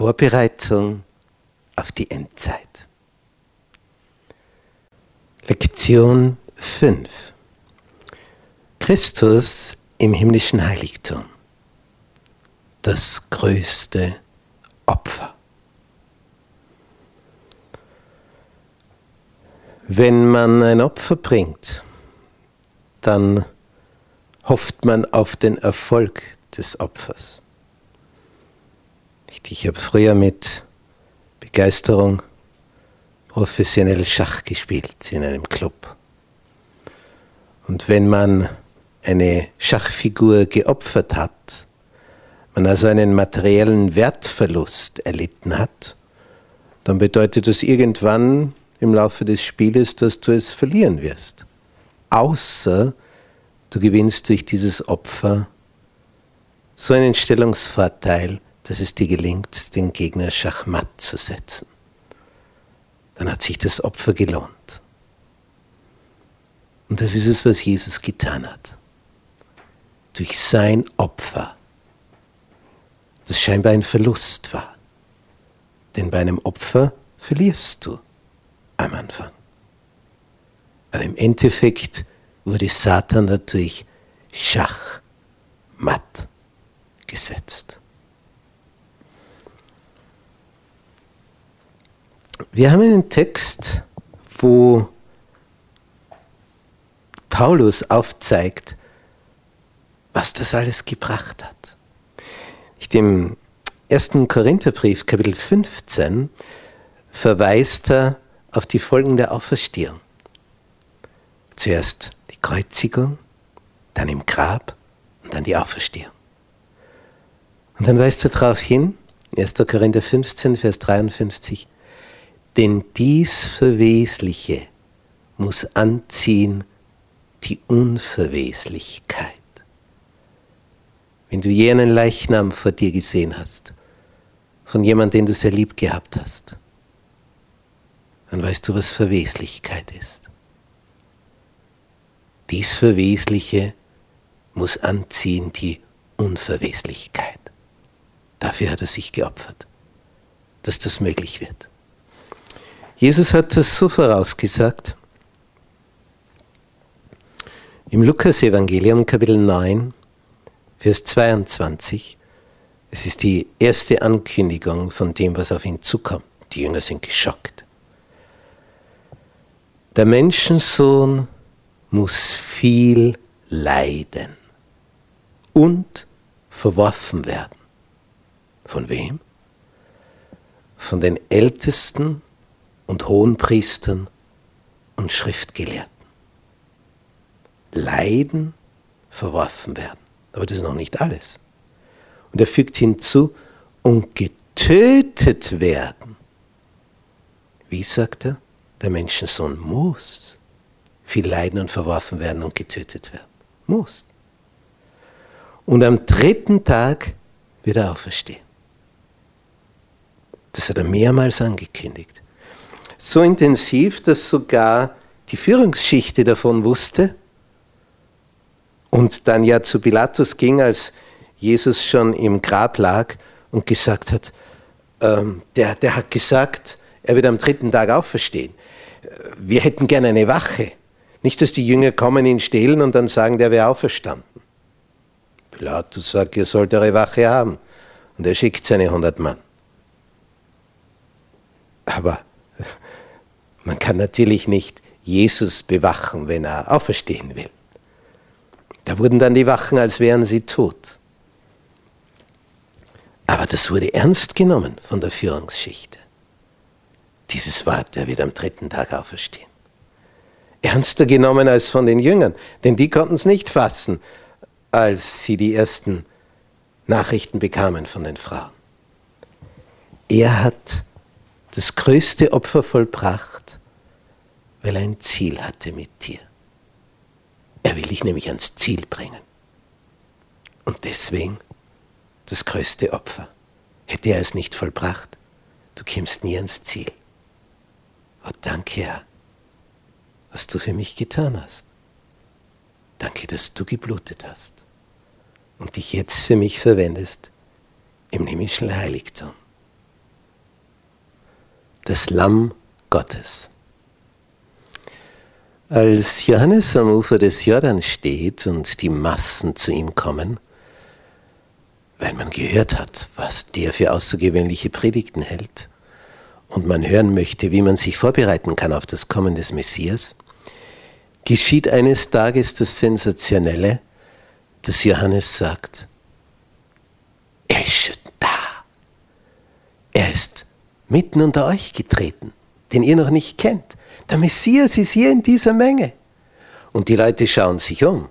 Vorbereitung auf die Endzeit. Lektion 5. Christus im himmlischen Heiligtum. Das größte Opfer. Wenn man ein Opfer bringt, dann hofft man auf den Erfolg des Opfers. Ich habe früher mit Begeisterung professionell Schach gespielt in einem Club. Und wenn man eine Schachfigur geopfert hat, man also einen materiellen Wertverlust erlitten hat, dann bedeutet das irgendwann im Laufe des Spieles, dass du es verlieren wirst. Außer du gewinnst durch dieses Opfer so einen Stellungsvorteil, dass es dir gelingt, den Gegner schachmatt zu setzen. Dann hat sich das Opfer gelohnt. Und das ist es, was Jesus getan hat. Durch sein Opfer, das scheinbar ein Verlust war. Denn bei einem Opfer verlierst du am Anfang. Aber im Endeffekt wurde Satan natürlich schachmatt gesetzt. Wir haben einen Text, wo Paulus aufzeigt, was das alles gebracht hat. Im ersten Korintherbrief, Kapitel 15, verweist er auf die Folgen der Auferstehung. Zuerst die Kreuzigung, dann im Grab und dann die Auferstehung. Und dann weist er darauf hin, 1. Korinther 15, Vers 53, denn dies Verwesliche muss anziehen die Unverweslichkeit. Wenn du jenen Leichnam vor dir gesehen hast, von jemandem, den du sehr lieb gehabt hast, dann weißt du, was Verweslichkeit ist. Dies Verwesliche muss anziehen die Unverweslichkeit. Dafür hat er sich geopfert, dass das möglich wird. Jesus hat das so vorausgesagt. Im Lukas-Evangelium, Kapitel 9, Vers 22, es ist die erste Ankündigung von dem, was auf ihn zukommt. Die Jünger sind geschockt. Der Menschensohn muss viel leiden und verworfen werden. Von wem? Von den Ältesten und Hohenpriestern und Schriftgelehrten. Leiden, verworfen werden. Aber das ist noch nicht alles. Und er fügt hinzu, und getötet werden. Wie sagt er? Der Menschensohn muss viel leiden und verworfen werden und getötet werden. Muss. Und am dritten Tag wird er auferstehen. Das hat er mehrmals angekündigt so intensiv, dass sogar die Führungsschichte davon wusste und dann ja zu Pilatus ging, als Jesus schon im Grab lag und gesagt hat, ähm, der, der hat gesagt, er wird am dritten Tag auferstehen. Wir hätten gerne eine Wache. Nicht, dass die Jünger kommen, ihn stehlen und dann sagen, der wäre auferstanden. Pilatus sagt, ihr sollt eure Wache haben. Und er schickt seine hundert Mann. Aber man kann natürlich nicht Jesus bewachen, wenn er auferstehen will. Da wurden dann die Wachen, als wären sie tot. Aber das wurde ernst genommen von der Führungsschicht. Dieses Wort, der wird am dritten Tag auferstehen. Ernster genommen als von den Jüngern, denn die konnten es nicht fassen, als sie die ersten Nachrichten bekamen von den Frauen. Er hat das größte Opfer vollbracht, weil er ein Ziel hatte mit dir. Er will dich nämlich ans Ziel bringen. Und deswegen das größte Opfer. Hätte er es nicht vollbracht, du kämst nie ans Ziel. Oh, danke, Herr, was du für mich getan hast. Danke, dass du geblutet hast und dich jetzt für mich verwendest im himmlischen Heiligtum das Lamm Gottes. Als Johannes am Ufer des Jordan steht und die Massen zu ihm kommen, weil man gehört hat, was der für außergewöhnliche Predigten hält, und man hören möchte, wie man sich vorbereiten kann auf das Kommen des Messias, geschieht eines Tages das Sensationelle, dass Johannes sagt, er ist schon da. Er ist mitten unter euch getreten, den ihr noch nicht kennt. Der Messias ist hier in dieser Menge. Und die Leute schauen sich um.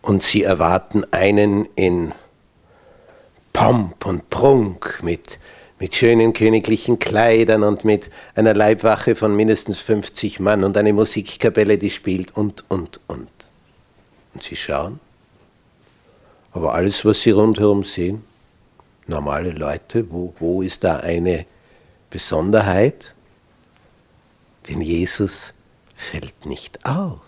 Und sie erwarten einen in Pomp und Prunk mit mit schönen königlichen Kleidern und mit einer Leibwache von mindestens 50 Mann und eine Musikkapelle, die spielt und, und, und. Und sie schauen. Aber alles, was sie rundherum sehen, normale Leute, wo, wo ist da eine Besonderheit? Denn Jesus fällt nicht auf.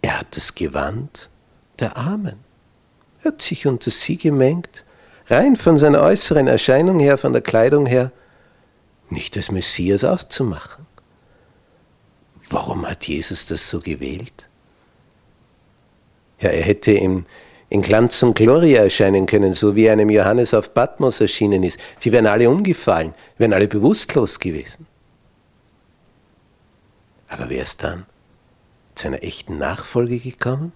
Er hat das Gewand der Armen. Er hat sich unter sie gemengt rein von seiner äußeren Erscheinung her, von der Kleidung her, nicht des Messias auszumachen. Warum hat Jesus das so gewählt? Ja, er hätte in, in Glanz und Gloria erscheinen können, so wie einem Johannes auf Patmos erschienen ist. Sie wären alle umgefallen, wären alle bewusstlos gewesen. Aber wer ist dann zu einer echten Nachfolge gekommen?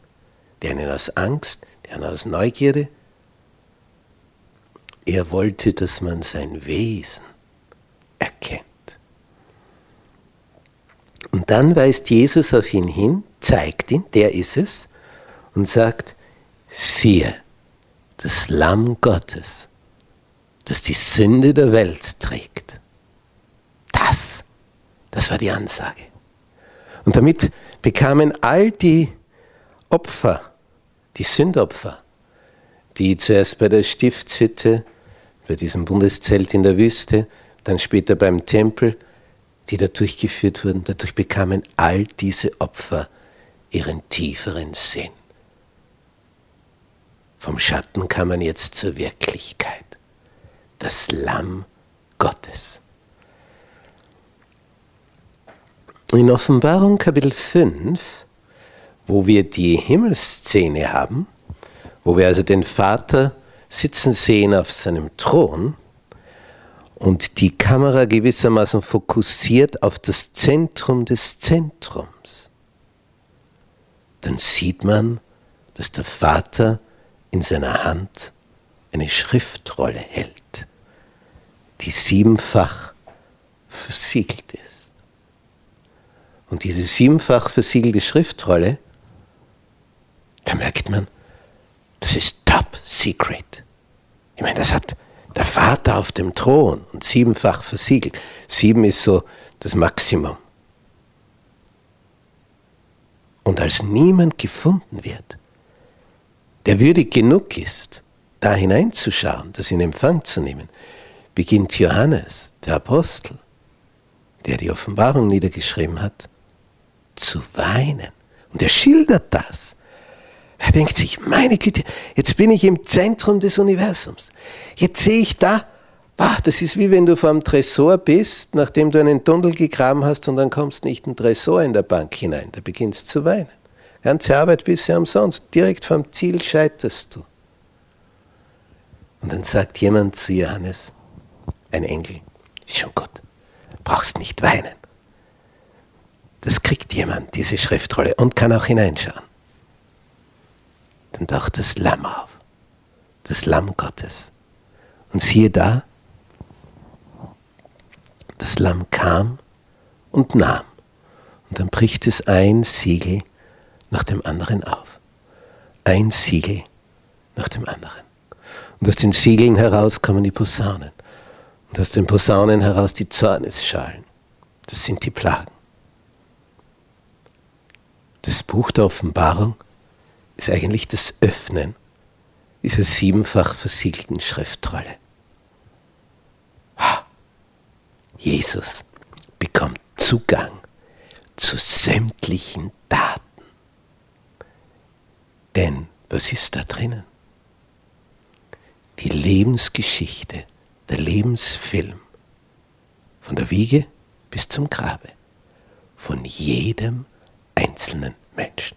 Der einen aus Angst, der einen aus Neugierde, er wollte, dass man sein Wesen erkennt. Und dann weist Jesus auf ihn hin, zeigt ihn, der ist es, und sagt, siehe, das Lamm Gottes, das die Sünde der Welt trägt. Das, das war die Ansage. Und damit bekamen all die Opfer, die Sündopfer, die zuerst bei der Stiftshütte bei diesem Bundeszelt in der Wüste, dann später beim Tempel, die da durchgeführt wurden, dadurch bekamen all diese Opfer ihren tieferen Sinn. Vom Schatten kam man jetzt zur Wirklichkeit. Das Lamm Gottes. In Offenbarung Kapitel 5, wo wir die Himmelsszene haben, wo wir also den Vater sitzen sehen auf seinem Thron und die Kamera gewissermaßen fokussiert auf das Zentrum des Zentrums, dann sieht man, dass der Vater in seiner Hand eine Schriftrolle hält, die siebenfach versiegelt ist. Und diese siebenfach versiegelte Schriftrolle, da merkt man, das ist top secret. Ich meine, das hat der Vater auf dem Thron und siebenfach versiegelt. Sieben ist so das Maximum. Und als niemand gefunden wird, der würdig genug ist, da hineinzuschauen, das in Empfang zu nehmen, beginnt Johannes, der Apostel, der die Offenbarung niedergeschrieben hat, zu weinen. Und er schildert das. Er denkt sich, meine Güte, jetzt bin ich im Zentrum des Universums. Jetzt sehe ich da, bah, das ist wie wenn du vor einem Tresor bist, nachdem du einen Tunnel gegraben hast und dann kommst nicht ein Tresor in der Bank hinein. Da beginnst du zu weinen. Ganze Arbeit bisher umsonst. Direkt vom Ziel scheiterst du. Und dann sagt jemand zu Johannes, ein Engel, ist schon gut, brauchst nicht weinen. Das kriegt jemand, diese Schriftrolle, und kann auch hineinschauen dann taucht das Lamm auf, das Lamm Gottes. Und siehe da, das Lamm kam und nahm. Und dann bricht es ein Siegel nach dem anderen auf. Ein Siegel nach dem anderen. Und aus den Siegeln heraus kommen die Posaunen. Und aus den Posaunen heraus die Zornesschalen. Das sind die Plagen. Das Buch der Offenbarung ist eigentlich das Öffnen dieser siebenfach versiegelten Schriftrolle. Jesus bekommt Zugang zu sämtlichen Daten. Denn was ist da drinnen? Die Lebensgeschichte, der Lebensfilm Von der Wiege bis zum Grabe. Von jedem einzelnen Menschen.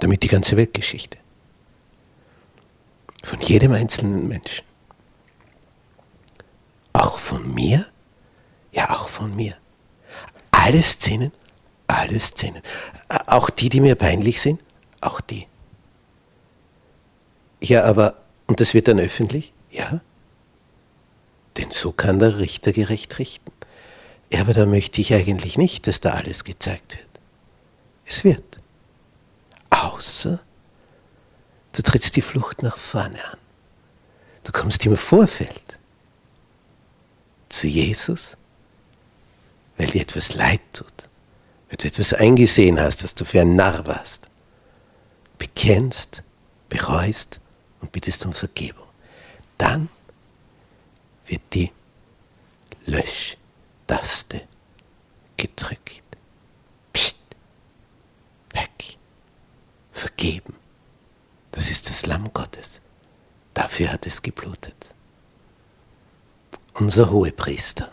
Damit die ganze Weltgeschichte. Von jedem einzelnen Menschen. Auch von mir? Ja, auch von mir. Alle Szenen, alle Szenen. Auch die, die mir peinlich sind, auch die. Ja, aber, und das wird dann öffentlich? Ja. Denn so kann der Richter gerecht richten. Ja, aber da möchte ich eigentlich nicht, dass da alles gezeigt wird. Es wird. Außer du trittst die Flucht nach vorne an. Du kommst im Vorfeld zu Jesus, weil dir etwas leid tut, weil du etwas eingesehen hast, was du für ein Narr warst. Bekennst, bereust und bittest um Vergebung. Dann wird die Löschtaste gedrückt. Psst, weg, vergeben. Das ist das Lamm Gottes. Dafür hat es geblutet. Unser Hohepriester.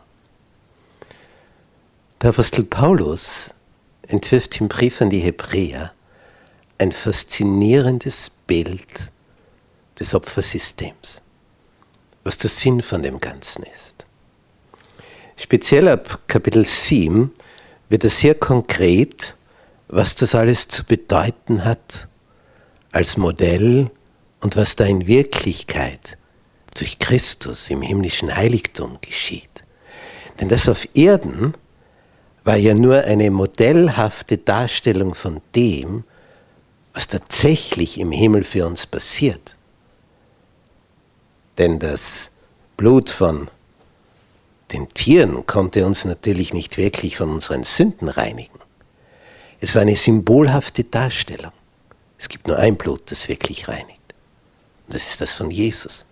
Der Apostel Paulus entwirft im Brief an die Hebräer ein faszinierendes Bild des Opfersystems, was der Sinn von dem Ganzen ist. Speziell ab Kapitel 7 wird es sehr konkret, was das alles zu bedeuten hat als Modell und was da in Wirklichkeit durch Christus im himmlischen Heiligtum geschieht. Denn das auf Erden war ja nur eine modellhafte Darstellung von dem, was tatsächlich im Himmel für uns passiert. Denn das Blut von den Tieren konnte uns natürlich nicht wirklich von unseren Sünden reinigen. Es war eine symbolhafte Darstellung. Es gibt nur ein Blut, das wirklich reinigt. Und das ist das von Jesus.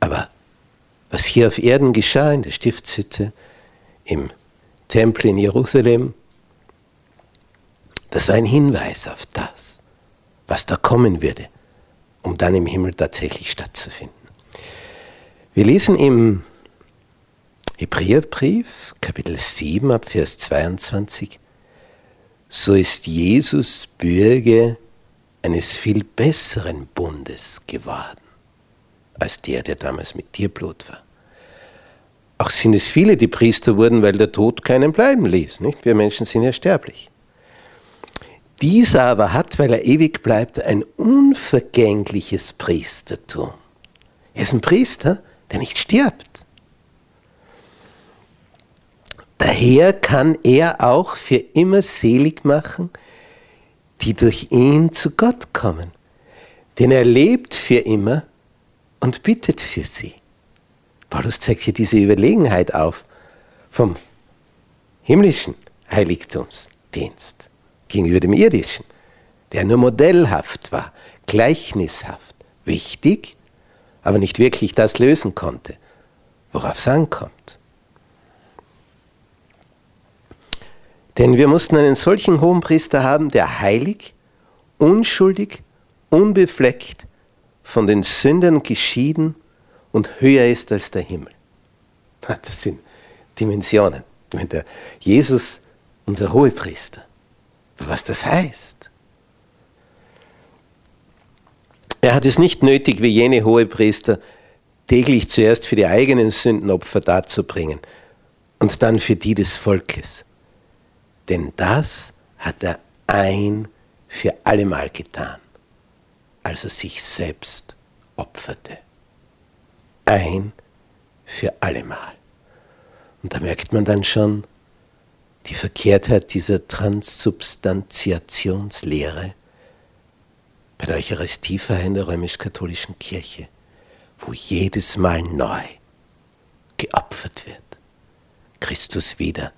Aber was hier auf Erden geschah, in der Stiftshütte, im Tempel in Jerusalem, das war ein Hinweis auf das, was da kommen würde, um dann im Himmel tatsächlich stattzufinden. Wir lesen im Hebräerbrief, Kapitel 7, ab Vers 22, so ist Jesus Bürger eines viel besseren Bundes geworden, als der, der damals mit dir Blut war. Auch sind es viele, die Priester wurden, weil der Tod keinen bleiben ließ. Nicht? Wir Menschen sind ja sterblich. Dieser aber hat, weil er ewig bleibt, ein unvergängliches Priestertum. Er ist ein Priester, der nicht stirbt. Daher kann er auch für immer selig machen, die durch ihn zu Gott kommen. Denn er lebt für immer und bittet für sie. Paulus zeigt hier diese Überlegenheit auf vom himmlischen Heiligtumsdienst gegenüber dem irdischen, der nur modellhaft war, gleichnishaft, wichtig, aber nicht wirklich das lösen konnte, worauf es ankommt. Denn wir mussten einen solchen Hohenpriester haben, der heilig, unschuldig, unbefleckt, von den Sündern geschieden und höher ist als der Himmel. Das sind Dimensionen. Wenn der Jesus, unser Hohepriester, was das heißt. Er hat es nicht nötig, wie jene Hohepriester, täglich zuerst für die eigenen Sünden Opfer darzubringen und dann für die des Volkes. Denn das hat er ein für allemal getan, als er sich selbst opferte. Ein für allemal. Und da merkt man dann schon die Verkehrtheit dieser Transsubstantiationslehre bei der Eucharistiefeier in der römisch-katholischen Kirche, wo jedes Mal neu geopfert wird. Christus wieder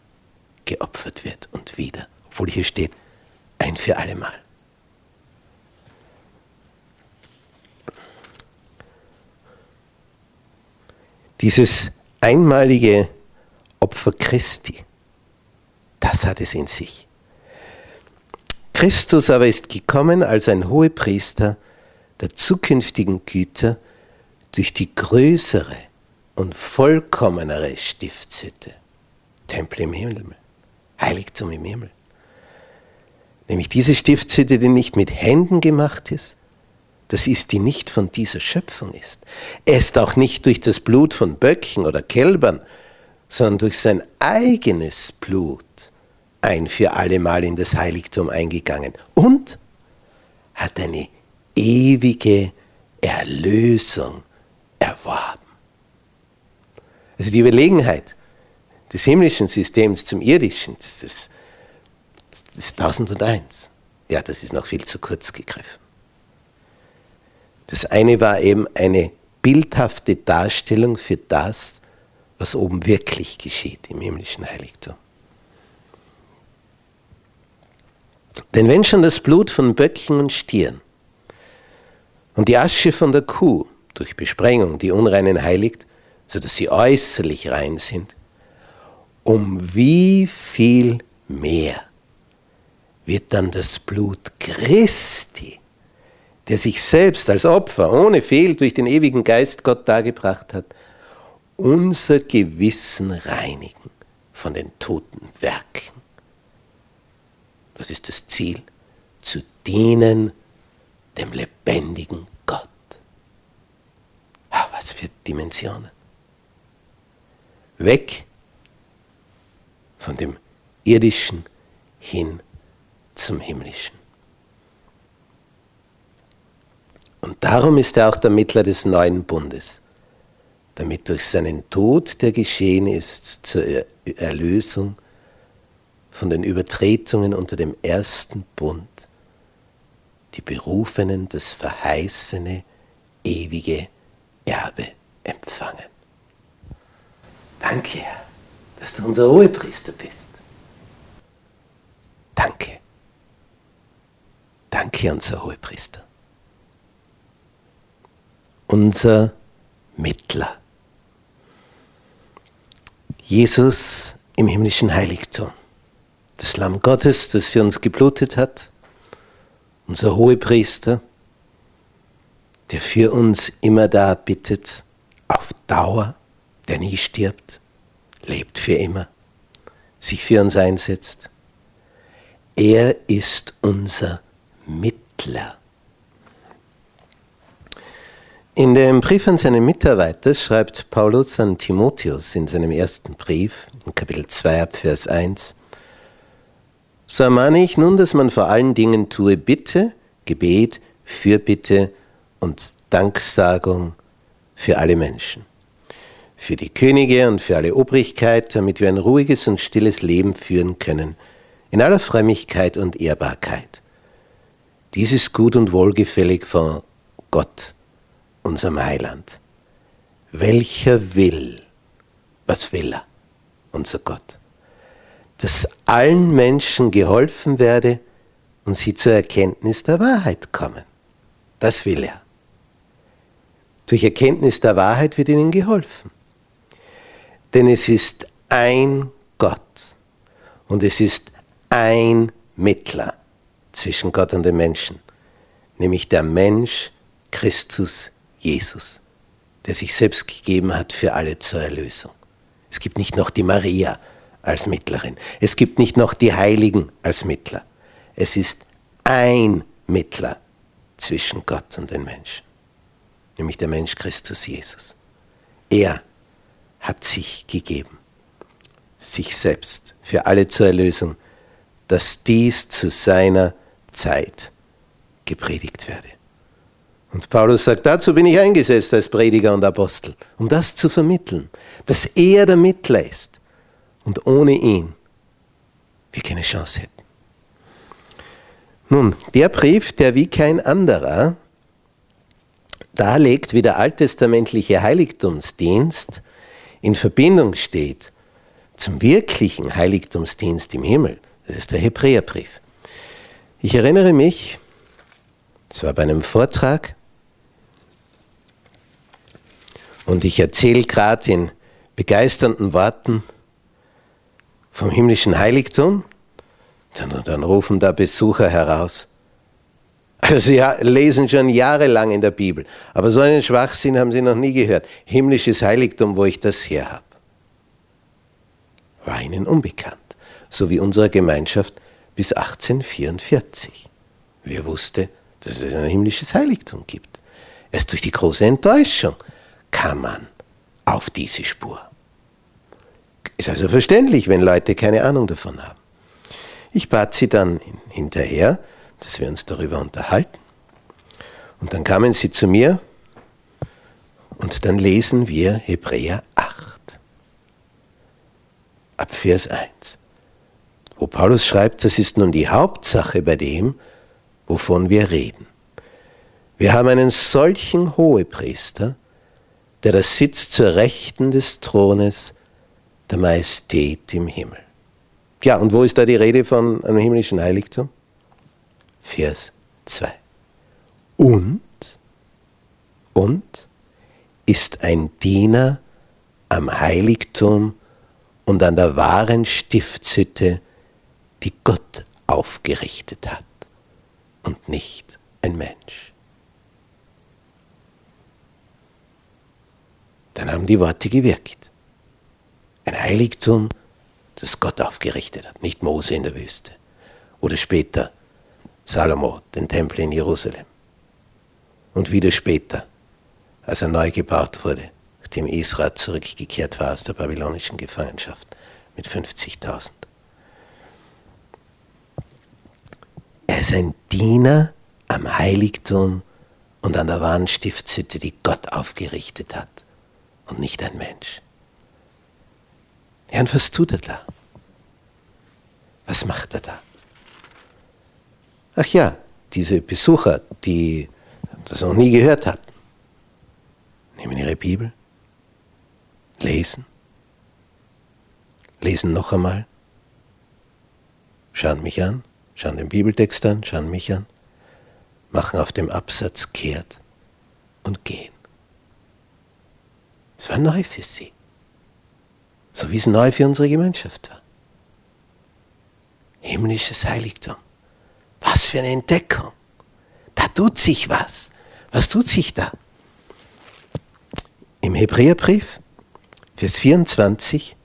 geopfert wird und wieder. Obwohl hier steht, ein für allemal. Dieses einmalige Opfer Christi, das hat es in sich. Christus aber ist gekommen als ein Hohepriester der zukünftigen Güter durch die größere und vollkommenere Stiftshütte. Tempel im Himmel, Heiligtum im Himmel. Nämlich diese Stiftshütte, die nicht mit Händen gemacht ist, das ist, die nicht von dieser Schöpfung ist. Er ist auch nicht durch das Blut von Böcken oder Kälbern, sondern durch sein eigenes Blut ein für allemal in das Heiligtum eingegangen und hat eine ewige Erlösung erworben. Also die Überlegenheit des himmlischen Systems zum irdischen, das ist, das ist 1001. Ja, das ist noch viel zu kurz gegriffen. Das eine war eben eine bildhafte Darstellung für das, was oben wirklich geschieht im himmlischen Heiligtum. Denn wenn schon das Blut von Böcken und Stieren und die Asche von der Kuh durch Besprengung die Unreinen heiligt, sodass sie äußerlich rein sind, um wie viel mehr wird dann das Blut Christi, der sich selbst als Opfer ohne Fehl durch den ewigen Geist Gott dargebracht hat, unser Gewissen reinigen von den toten Werken. Was ist das Ziel? Zu dienen dem lebendigen Gott. Ah, was für Dimensionen. Weg von dem irdischen hin zum himmlischen. Und darum ist er auch der Mittler des neuen Bundes, damit durch seinen Tod, der geschehen ist zur Erlösung von den Übertretungen unter dem ersten Bund, die Berufenen das verheißene, ewige Erbe empfangen. Danke, Herr, dass du unser Hohepriester bist. Danke. Danke, unser Hohepriester. Unser Mittler. Jesus im himmlischen Heiligtum. Das Lamm Gottes, das für uns geblutet hat. Unser Hohepriester, der für uns immer da bittet, auf Dauer, der nie stirbt, lebt für immer, sich für uns einsetzt. Er ist unser Mittler. In dem Brief an seine Mitarbeiter schreibt Paulus an Timotheus in seinem ersten Brief, in Kapitel 2 Vers 1, So ermahne ich nun, dass man vor allen Dingen tue Bitte, Gebet, Fürbitte und Danksagung für alle Menschen, für die Könige und für alle Obrigkeit, damit wir ein ruhiges und stilles Leben führen können, in aller Frömmigkeit und Ehrbarkeit. Dies ist gut und wohlgefällig vor Gott, unserem Heiland. Welcher will, was will er, unser Gott? Dass allen Menschen geholfen werde und sie zur Erkenntnis der Wahrheit kommen. Das will er. Durch Erkenntnis der Wahrheit wird ihnen geholfen. Denn es ist ein Gott und es ist ein Mittler zwischen Gott und den Menschen, nämlich der Mensch Christus Jesus, der sich selbst gegeben hat für alle zur Erlösung. Es gibt nicht noch die Maria als Mittlerin. Es gibt nicht noch die Heiligen als Mittler. Es ist ein Mittler zwischen Gott und den Menschen, nämlich der Mensch Christus Jesus. Er hat sich gegeben, sich selbst für alle zur Erlösung, dass dies zu seiner Zeit gepredigt werde. Und Paulus sagt, dazu bin ich eingesetzt als Prediger und Apostel, um das zu vermitteln, dass er der Mittler ist und ohne ihn wir keine Chance hätten. Nun, der Brief, der wie kein anderer darlegt, wie der alttestamentliche Heiligtumsdienst in Verbindung steht zum wirklichen Heiligtumsdienst im Himmel, das ist der Hebräerbrief. Ich erinnere mich, es war bei einem Vortrag, und ich erzähle gerade in begeisternden Worten vom himmlischen Heiligtum. Dann, dann rufen da Besucher heraus. Also Sie lesen schon jahrelang in der Bibel, aber so einen Schwachsinn haben Sie noch nie gehört. Himmlisches Heiligtum, wo ich das her habe. War Ihnen unbekannt, so wie unserer Gemeinschaft bis 1844. Wer wusste, dass es ein himmlisches Heiligtum gibt? Erst durch die große Enttäuschung kam man auf diese Spur. Ist also verständlich, wenn Leute keine Ahnung davon haben. Ich bat sie dann hinterher, dass wir uns darüber unterhalten. Und dann kamen sie zu mir und dann lesen wir Hebräer 8 ab Vers 1, wo Paulus schreibt, das ist nun die Hauptsache bei dem, wovon wir reden. Wir haben einen solchen Hohepriester, der das sitzt zur Rechten des Thrones der Majestät im Himmel. Ja, und wo ist da die Rede von einem himmlischen Heiligtum? Vers 2. Und, und ist ein Diener am Heiligtum und an der wahren Stiftshütte, die Gott aufgerichtet hat und nicht ein Mensch. Dann haben die Worte gewirkt. Ein Heiligtum, das Gott aufgerichtet hat, nicht Mose in der Wüste. Oder später Salomo, den Tempel in Jerusalem. Und wieder später, als er neu gebaut wurde, nachdem Israel zurückgekehrt war aus der babylonischen Gefangenschaft mit 50.000. Er ist ein Diener am Heiligtum und an der wahren Stiftshütte, die Gott aufgerichtet hat und nicht ein Mensch. Herrn, was tut er da? Was macht er da? Ach ja, diese Besucher, die das noch nie gehört hatten, nehmen ihre Bibel, lesen, lesen noch einmal, schauen mich an, schauen den Bibeltext an, schauen mich an, machen auf dem Absatz kehrt und gehen. Es war neu für sie, so wie es neu für unsere Gemeinschaft war. Himmlisches Heiligtum. Was für eine Entdeckung. Da tut sich was. Was tut sich da? Im Hebräerbrief, Vers 24,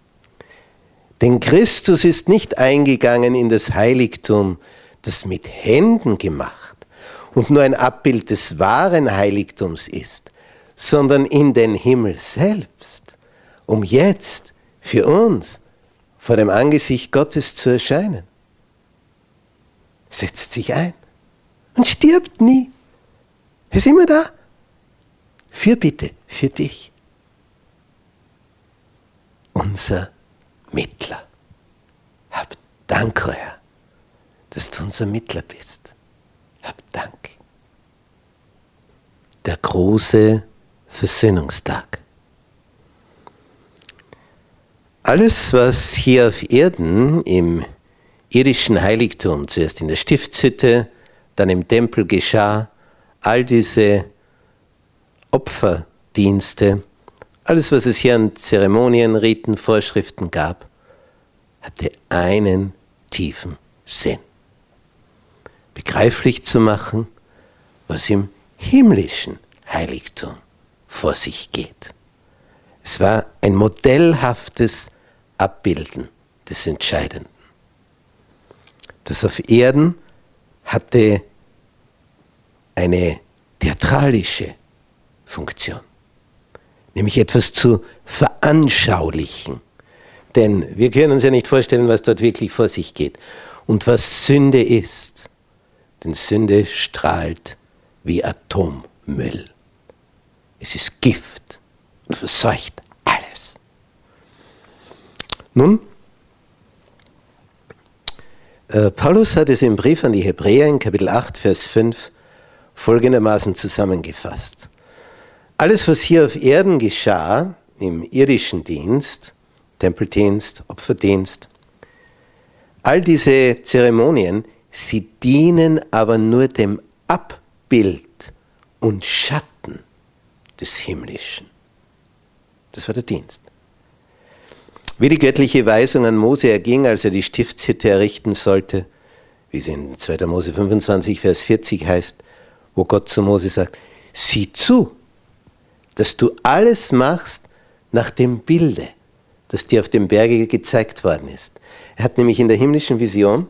denn Christus ist nicht eingegangen in das Heiligtum, das mit Händen gemacht und nur ein Abbild des wahren Heiligtums ist, sondern in den Himmel selbst, um jetzt für uns vor dem Angesicht Gottes zu erscheinen setzt sich ein und stirbt nie. Ist immer da. Für bitte, für dich. Unser Mittler. Hab Dank, Herr, dass du unser Mittler bist. Hab Dank. Der große Versöhnungstag. Alles, was hier auf Erden im irdischen Heiligtum, zuerst in der Stiftshütte, dann im Tempel geschah, all diese Opferdienste, alles, was es hier an Zeremonien, Riten, Vorschriften gab, hatte einen tiefen Sinn. Begreiflich zu machen, was im himmlischen Heiligtum vor sich geht. Es war ein modellhaftes Abbilden des Entscheidenden. Das auf Erden hatte eine theatralische Funktion, nämlich etwas zu veranschaulichen. Denn wir können uns ja nicht vorstellen, was dort wirklich vor sich geht und was Sünde ist. Denn Sünde strahlt wie Atommüll. Es ist Gift und verseucht alles. Nun, Paulus hat es im Brief an die Hebräer in Kapitel 8, Vers 5 folgendermaßen zusammengefasst. Alles, was hier auf Erden geschah, im irdischen Dienst, Tempeldienst, Opferdienst, all diese Zeremonien, sie dienen aber nur dem Abbild und Schatten des Himmlischen. Das war der Dienst. Wie die göttliche Weisung an Mose erging, als er die Stiftshütte errichten sollte, wie es in 2. Mose 25, Vers 40 heißt, wo Gott zu Mose sagt, sieh zu, dass du alles machst nach dem Bilde, das dir auf dem Berge gezeigt worden ist. Er hat nämlich in der himmlischen Vision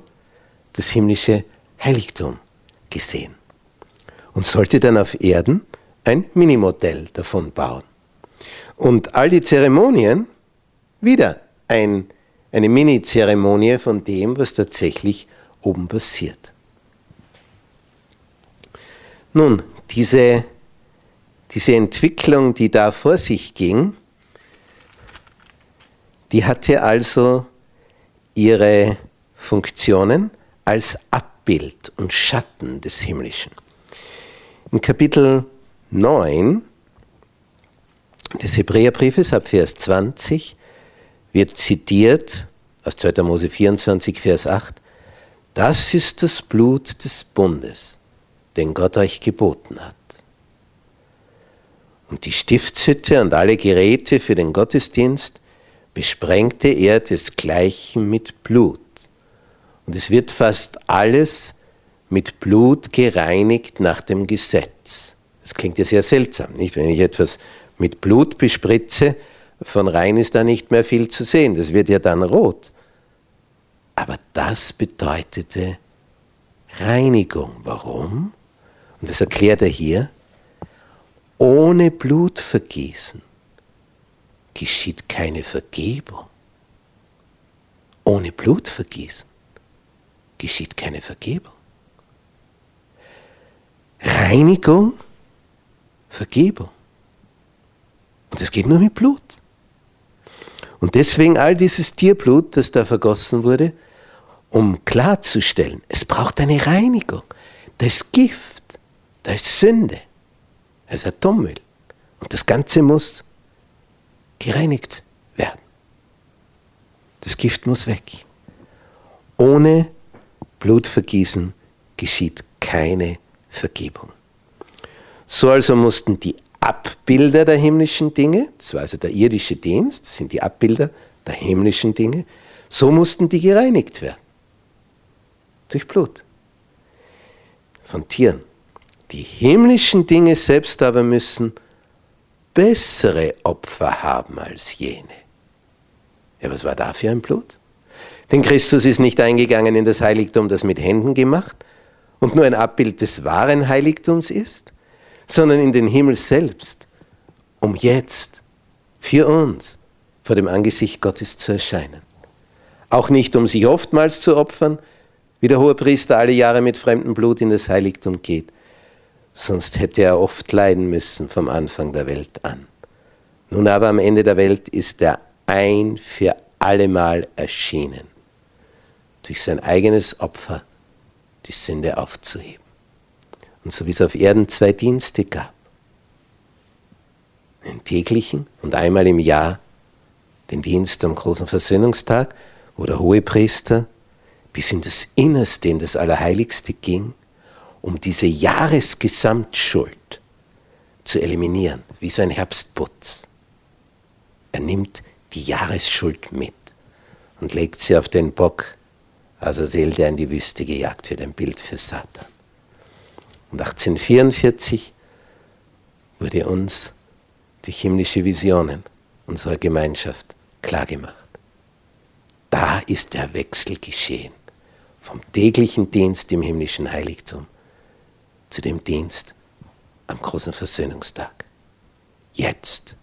das himmlische Heiligtum gesehen und sollte dann auf Erden ein Minimodell davon bauen. Und all die Zeremonien, wieder ein, eine Mini-Zeremonie von dem, was tatsächlich oben passiert. Nun, diese, diese Entwicklung, die da vor sich ging, die hatte also ihre Funktionen als Abbild und Schatten des Himmlischen. In Kapitel 9 des Hebräerbriefes ab Vers 20 wird zitiert aus 2. Mose 24, Vers 8, das ist das Blut des Bundes, den Gott euch geboten hat. Und die Stiftshütte und alle Geräte für den Gottesdienst besprengte er desgleichen mit Blut. Und es wird fast alles mit Blut gereinigt nach dem Gesetz. Das klingt ja sehr seltsam, nicht? Wenn ich etwas mit Blut bespritze, von rein ist da nicht mehr viel zu sehen. Das wird ja dann rot. Aber das bedeutete Reinigung. Warum? Und das erklärt er hier. Ohne Blutvergießen geschieht keine Vergebung. Ohne Blutvergießen geschieht keine Vergebung. Reinigung, Vergebung. Und es geht nur mit Blut. Und deswegen all dieses Tierblut, das da vergossen wurde, um klarzustellen, es braucht eine Reinigung. Da ist Gift, da ist Sünde, da ist Atommüll. Und das Ganze muss gereinigt werden. Das Gift muss weg. Ohne Blutvergießen geschieht keine Vergebung. So also mussten die Abbilder der himmlischen Dinge, das war also der irdische Dienst, das sind die Abbilder der himmlischen Dinge, so mussten die gereinigt werden. Durch Blut. Von Tieren. Die himmlischen Dinge selbst aber müssen bessere Opfer haben als jene. Ja, was war da für ein Blut? Denn Christus ist nicht eingegangen in das Heiligtum, das mit Händen gemacht und nur ein Abbild des wahren Heiligtums ist, sondern in den Himmel selbst, um jetzt für uns vor dem Angesicht Gottes zu erscheinen. Auch nicht, um sich oftmals zu opfern, wie der hohe Priester alle Jahre mit fremdem Blut in das Heiligtum geht, sonst hätte er oft leiden müssen vom Anfang der Welt an. Nun aber am Ende der Welt ist er ein für allemal erschienen, durch sein eigenes Opfer die Sünde aufzuheben. Und so wie es auf Erden zwei Dienste gab, einen täglichen und einmal im Jahr den Dienst am großen Versöhnungstag, wo der Hohepriester bis in das Innerste, in das Allerheiligste ging, um diese Jahresgesamtschuld zu eliminieren, wie so ein Herbstputz. Er nimmt die Jahresschuld mit und legt sie auf den Bock, also Seel, der in die Wüste gejagt wird, ein Bild für Satan. Und 1844 wurde uns durch himmlische Visionen unserer Gemeinschaft klargemacht. Da ist der Wechsel geschehen vom täglichen Dienst im himmlischen Heiligtum zu dem Dienst am großen Versöhnungstag. Jetzt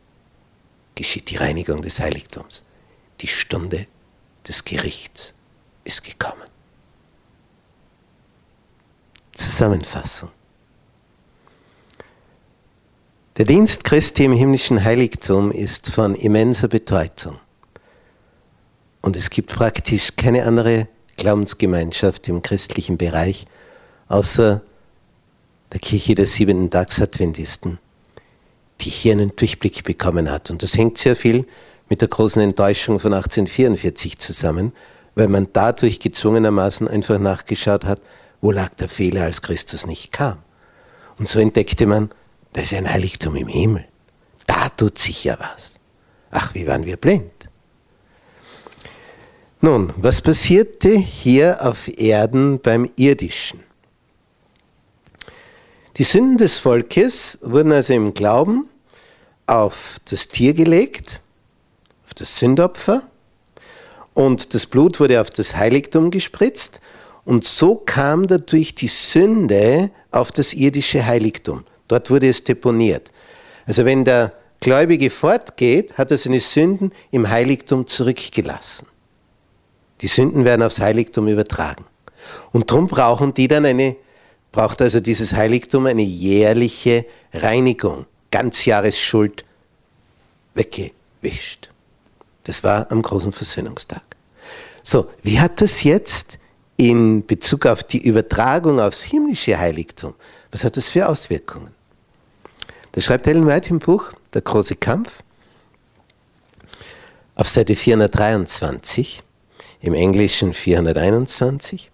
geschieht die Reinigung des Heiligtums. Die Stunde des Gerichts ist gekommen. Zusammenfassung. Der Dienst Christi im himmlischen Heiligtum ist von immenser Bedeutung. Und es gibt praktisch keine andere Glaubensgemeinschaft im christlichen Bereich außer der Kirche der siebenten Tagsadventisten, die hier einen Durchblick bekommen hat. Und das hängt sehr viel mit der großen Enttäuschung von 1844 zusammen, weil man dadurch gezwungenermaßen einfach nachgeschaut hat, wo lag der Fehler, als Christus nicht kam. Und so entdeckte man, das ist ein Heiligtum im Himmel. Da tut sich ja was. Ach, wie waren wir blind. Nun, was passierte hier auf Erden beim Irdischen? Die Sünden des Volkes wurden also im Glauben auf das Tier gelegt, auf das Sündopfer, und das Blut wurde auf das Heiligtum gespritzt, und so kam dadurch die Sünde auf das irdische Heiligtum. Dort wurde es deponiert. Also wenn der Gläubige fortgeht, hat er seine Sünden im Heiligtum zurückgelassen. Die Sünden werden aufs Heiligtum übertragen. Und darum brauchen die dann eine, braucht also dieses Heiligtum eine jährliche Reinigung, Ganzjahresschuld weggewischt. Das war am großen Versöhnungstag. So, wie hat das jetzt in Bezug auf die Übertragung aufs himmlische Heiligtum, was hat das für Auswirkungen? Da schreibt Ellen White im Buch Der große Kampf auf Seite 423 im Englischen 421.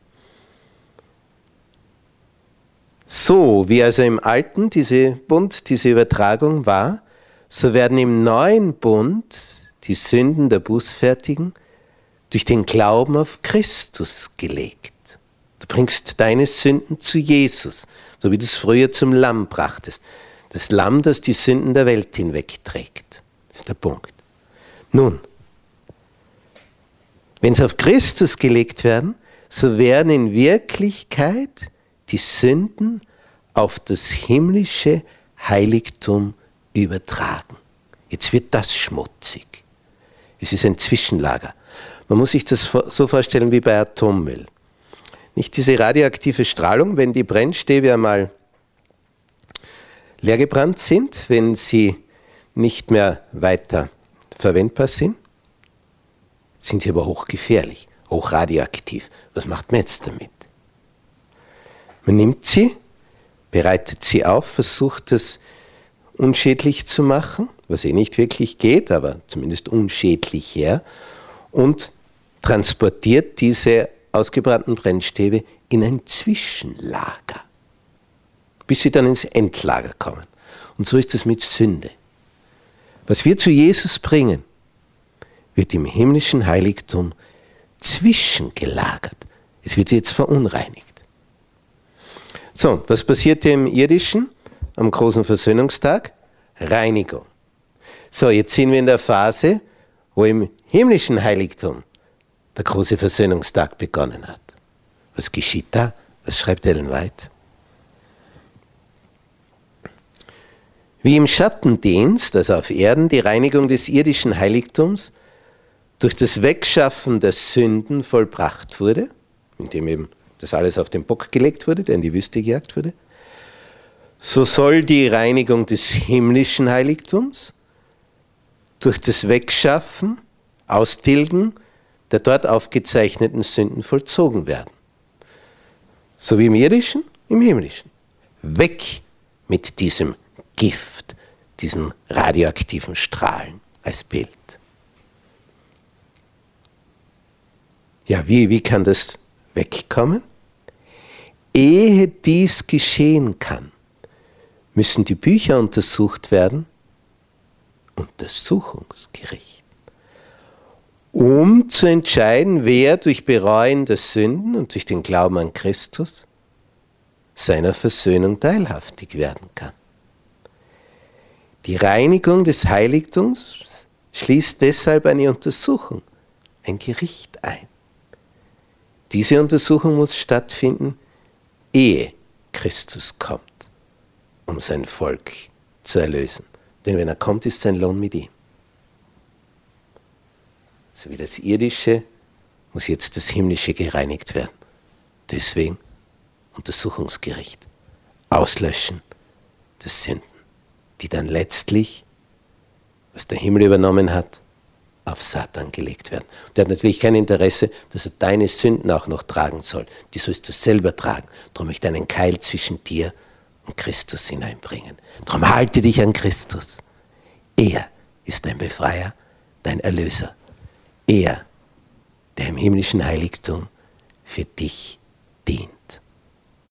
So wie also im alten diese Bund, diese Übertragung war, so werden im neuen Bund die Sünden der Bußfertigen durch den Glauben auf Christus gelegt. Du bringst deine Sünden zu Jesus, so wie du es früher zum Lamm brachtest. Das Lamm, das die Sünden der Welt hinwegträgt. Das ist der Punkt. Nun, wenn sie auf Christus gelegt werden, so werden in Wirklichkeit die Sünden auf das himmlische Heiligtum übertragen. Jetzt wird das schmutzig. Es ist ein Zwischenlager. Man muss sich das so vorstellen wie bei Atommüll. Nicht diese radioaktive Strahlung, wenn die Brennstäbe einmal leergebrannt sind, wenn sie nicht mehr weiter verwendbar sind, sind sie aber hochgefährlich, hochradioaktiv. Was macht man jetzt damit? Man nimmt sie, bereitet sie auf, versucht es unschädlich zu machen, was eh nicht wirklich geht, aber zumindest unschädlich her, und transportiert diese ausgebrannten Brennstäbe in ein Zwischenlager, bis sie dann ins Endlager kommen. Und so ist es mit Sünde. Was wir zu Jesus bringen, wird im himmlischen Heiligtum zwischengelagert. Es wird jetzt verunreinigt. So, was passiert im irdischen am großen Versöhnungstag? Reinigung. So, jetzt sind wir in der Phase, wo im himmlischen Heiligtum der große Versöhnungstag begonnen hat. Was geschieht da? Was schreibt Ellen White? Wie im Schattendienst, also auf Erden, die Reinigung des irdischen Heiligtums durch das Wegschaffen der Sünden vollbracht wurde, indem eben das alles auf den Bock gelegt wurde, der in die Wüste gejagt wurde, so soll die Reinigung des himmlischen Heiligtums durch das Wegschaffen, Austilgen der dort aufgezeichneten Sünden vollzogen werden. So wie im irdischen, im himmlischen. Weg mit diesem Gift, diesen radioaktiven Strahlen als Bild. Ja, wie, wie kann das wegkommen? Ehe dies geschehen kann, müssen die Bücher untersucht werden, Untersuchungsgericht, um zu entscheiden, wer durch Bereuen der Sünden und durch den Glauben an Christus seiner Versöhnung teilhaftig werden kann. Die Reinigung des Heiligtums schließt deshalb eine Untersuchung, ein Gericht ein. Diese Untersuchung muss stattfinden, ehe Christus kommt, um sein Volk zu erlösen. Denn wenn er kommt, ist sein Lohn mit ihm. So wie das Irdische muss jetzt das Himmlische gereinigt werden. Deswegen Untersuchungsgericht. Auslöschen des Sünden, die dann letztlich, was der Himmel übernommen hat, auf Satan gelegt werden. Und der hat natürlich kein Interesse, dass er deine Sünden auch noch tragen soll. Die sollst du selber tragen. Darum möchte ich einen Keil zwischen dir und Christus hineinbringen. Darum halte dich an Christus. Er ist dein Befreier, dein Erlöser. Er, der im himmlischen Heiligtum für dich dient.